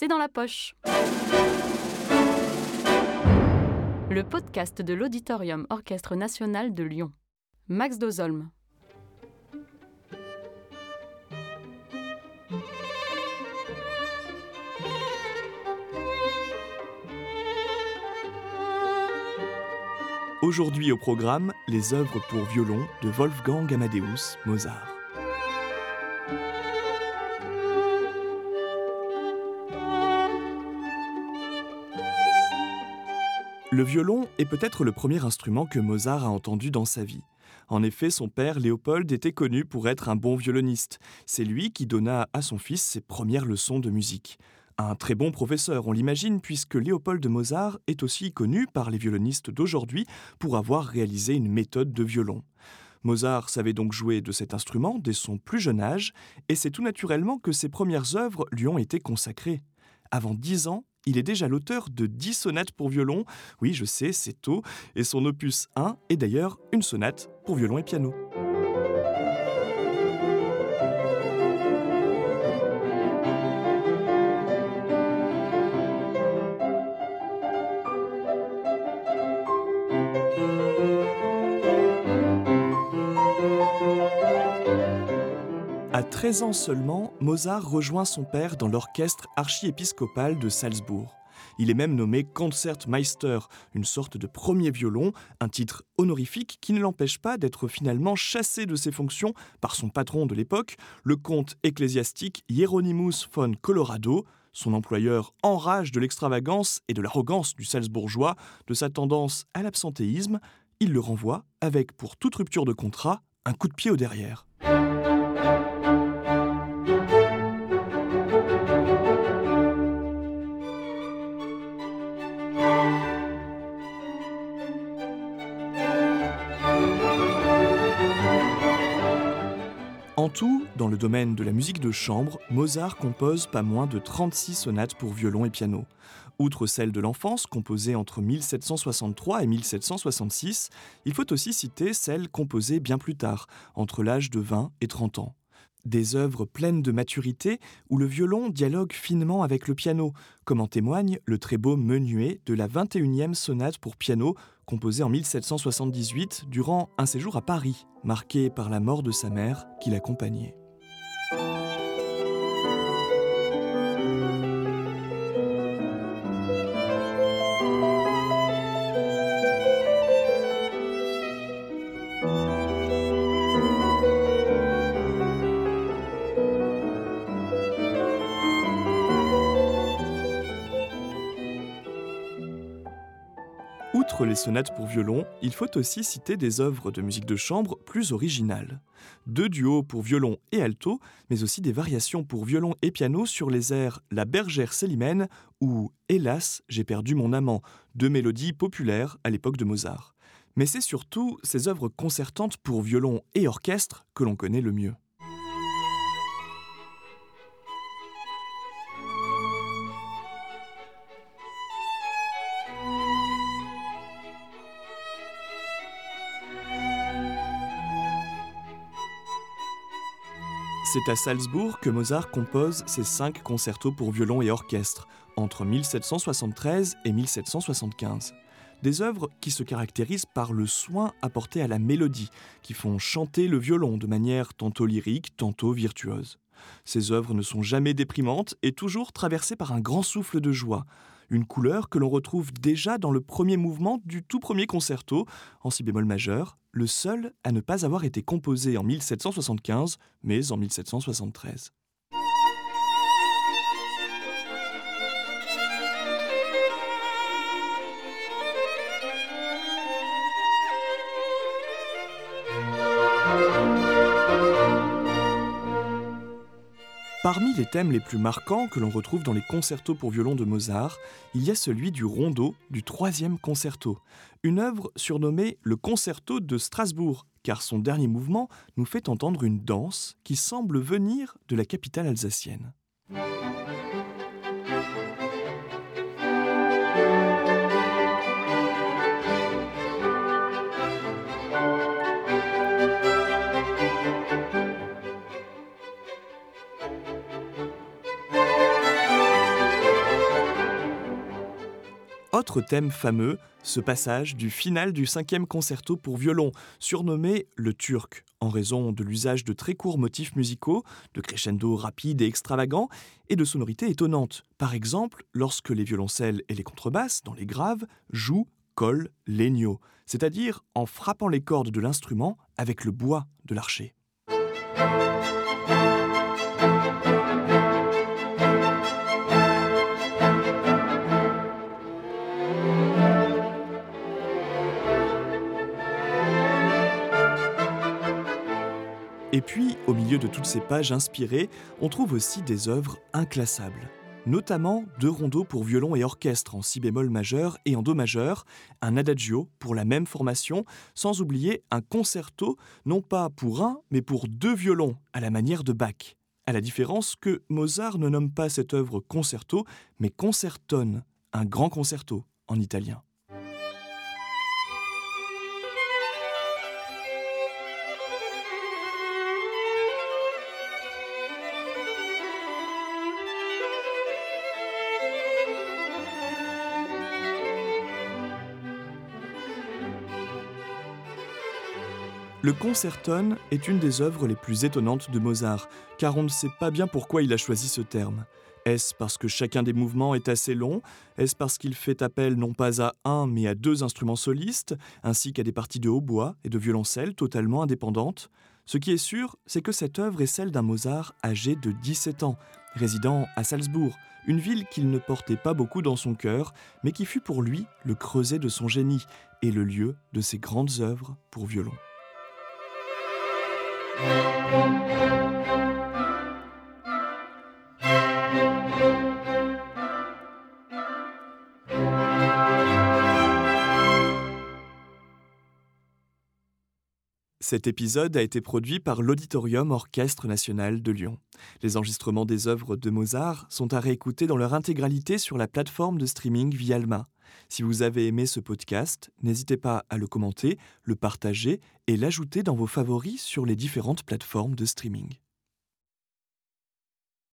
c'est dans la poche. Le podcast de l'Auditorium Orchestre National de Lyon. Max Dozolm. Aujourd'hui au programme, les œuvres pour violon de Wolfgang Amadeus Mozart. Le violon est peut-être le premier instrument que Mozart a entendu dans sa vie. En effet, son père Léopold était connu pour être un bon violoniste. C'est lui qui donna à son fils ses premières leçons de musique. Un très bon professeur, on l'imagine, puisque Léopold Mozart est aussi connu par les violonistes d'aujourd'hui pour avoir réalisé une méthode de violon. Mozart savait donc jouer de cet instrument dès son plus jeune âge, et c'est tout naturellement que ses premières œuvres lui ont été consacrées. Avant dix ans, il est déjà l'auteur de 10 sonates pour violon. Oui, je sais, c'est tôt. Et son opus 1 est d'ailleurs une sonate pour violon et piano. À 13 ans seulement, Mozart rejoint son père dans l'orchestre archiépiscopal de Salzbourg. Il est même nommé Concertmeister, une sorte de premier violon, un titre honorifique qui ne l'empêche pas d'être finalement chassé de ses fonctions par son patron de l'époque, le comte ecclésiastique Hieronymus von Colorado. Son employeur enrage de l'extravagance et de l'arrogance du Salzbourgeois, de sa tendance à l'absentéisme. Il le renvoie avec, pour toute rupture de contrat, un coup de pied au derrière. En tout, dans le domaine de la musique de chambre, Mozart compose pas moins de 36 sonates pour violon et piano. Outre celle de l'enfance, composée entre 1763 et 1766, il faut aussi citer celle composée bien plus tard, entre l'âge de 20 et 30 ans. Des œuvres pleines de maturité où le violon dialogue finement avec le piano, comme en témoigne le très beau menuet de la 21e sonate pour piano composée en 1778 durant un séjour à Paris, marqué par la mort de sa mère qui l'accompagnait. Outre les sonates pour violon, il faut aussi citer des œuvres de musique de chambre plus originales. Deux duos pour violon et alto, mais aussi des variations pour violon et piano sur les airs La bergère célimène ou Hélas, j'ai perdu mon amant, deux mélodies populaires à l'époque de Mozart. Mais c'est surtout ces œuvres concertantes pour violon et orchestre que l'on connaît le mieux. C'est à Salzbourg que Mozart compose ses cinq concertos pour violon et orchestre, entre 1773 et 1775. Des œuvres qui se caractérisent par le soin apporté à la mélodie, qui font chanter le violon de manière tantôt lyrique, tantôt virtuose. Ces œuvres ne sont jamais déprimantes et toujours traversées par un grand souffle de joie, une couleur que l'on retrouve déjà dans le premier mouvement du tout premier concerto, en si bémol majeur, le seul à ne pas avoir été composé en 1775, mais en 1773. Parmi les thèmes les plus marquants que l'on retrouve dans les concertos pour violon de Mozart, il y a celui du rondo du troisième concerto, une œuvre surnommée le concerto de Strasbourg, car son dernier mouvement nous fait entendre une danse qui semble venir de la capitale alsacienne. Autre thème fameux, ce passage du final du cinquième concerto pour violon, surnommé le turc, en raison de l'usage de très courts motifs musicaux, de crescendo rapides et extravagants, et de sonorités étonnantes. Par exemple, lorsque les violoncelles et les contrebasses, dans les graves, jouent col legno, c'est-à-dire en frappant les cordes de l'instrument avec le bois de l'archer. Et puis, au milieu de toutes ces pages inspirées, on trouve aussi des œuvres inclassables. Notamment deux rondeaux pour violon et orchestre en si bémol majeur et en do majeur, un adagio pour la même formation, sans oublier un concerto, non pas pour un, mais pour deux violons, à la manière de Bach. À la différence que Mozart ne nomme pas cette œuvre concerto, mais concertone, un grand concerto en italien. Le concertone est une des œuvres les plus étonnantes de Mozart, car on ne sait pas bien pourquoi il a choisi ce terme. Est-ce parce que chacun des mouvements est assez long? Est-ce parce qu'il fait appel non pas à un mais à deux instruments solistes, ainsi qu'à des parties de hautbois et de violoncelle totalement indépendantes? Ce qui est sûr, c'est que cette œuvre est celle d'un Mozart âgé de 17 ans, résidant à Salzbourg, une ville qu'il ne portait pas beaucoup dans son cœur, mais qui fut pour lui le creuset de son génie et le lieu de ses grandes œuvres pour violon. thank you. Cet épisode a été produit par l'Auditorium Orchestre National de Lyon. Les enregistrements des œuvres de Mozart sont à réécouter dans leur intégralité sur la plateforme de streaming Vialma. Si vous avez aimé ce podcast, n'hésitez pas à le commenter, le partager et l'ajouter dans vos favoris sur les différentes plateformes de streaming.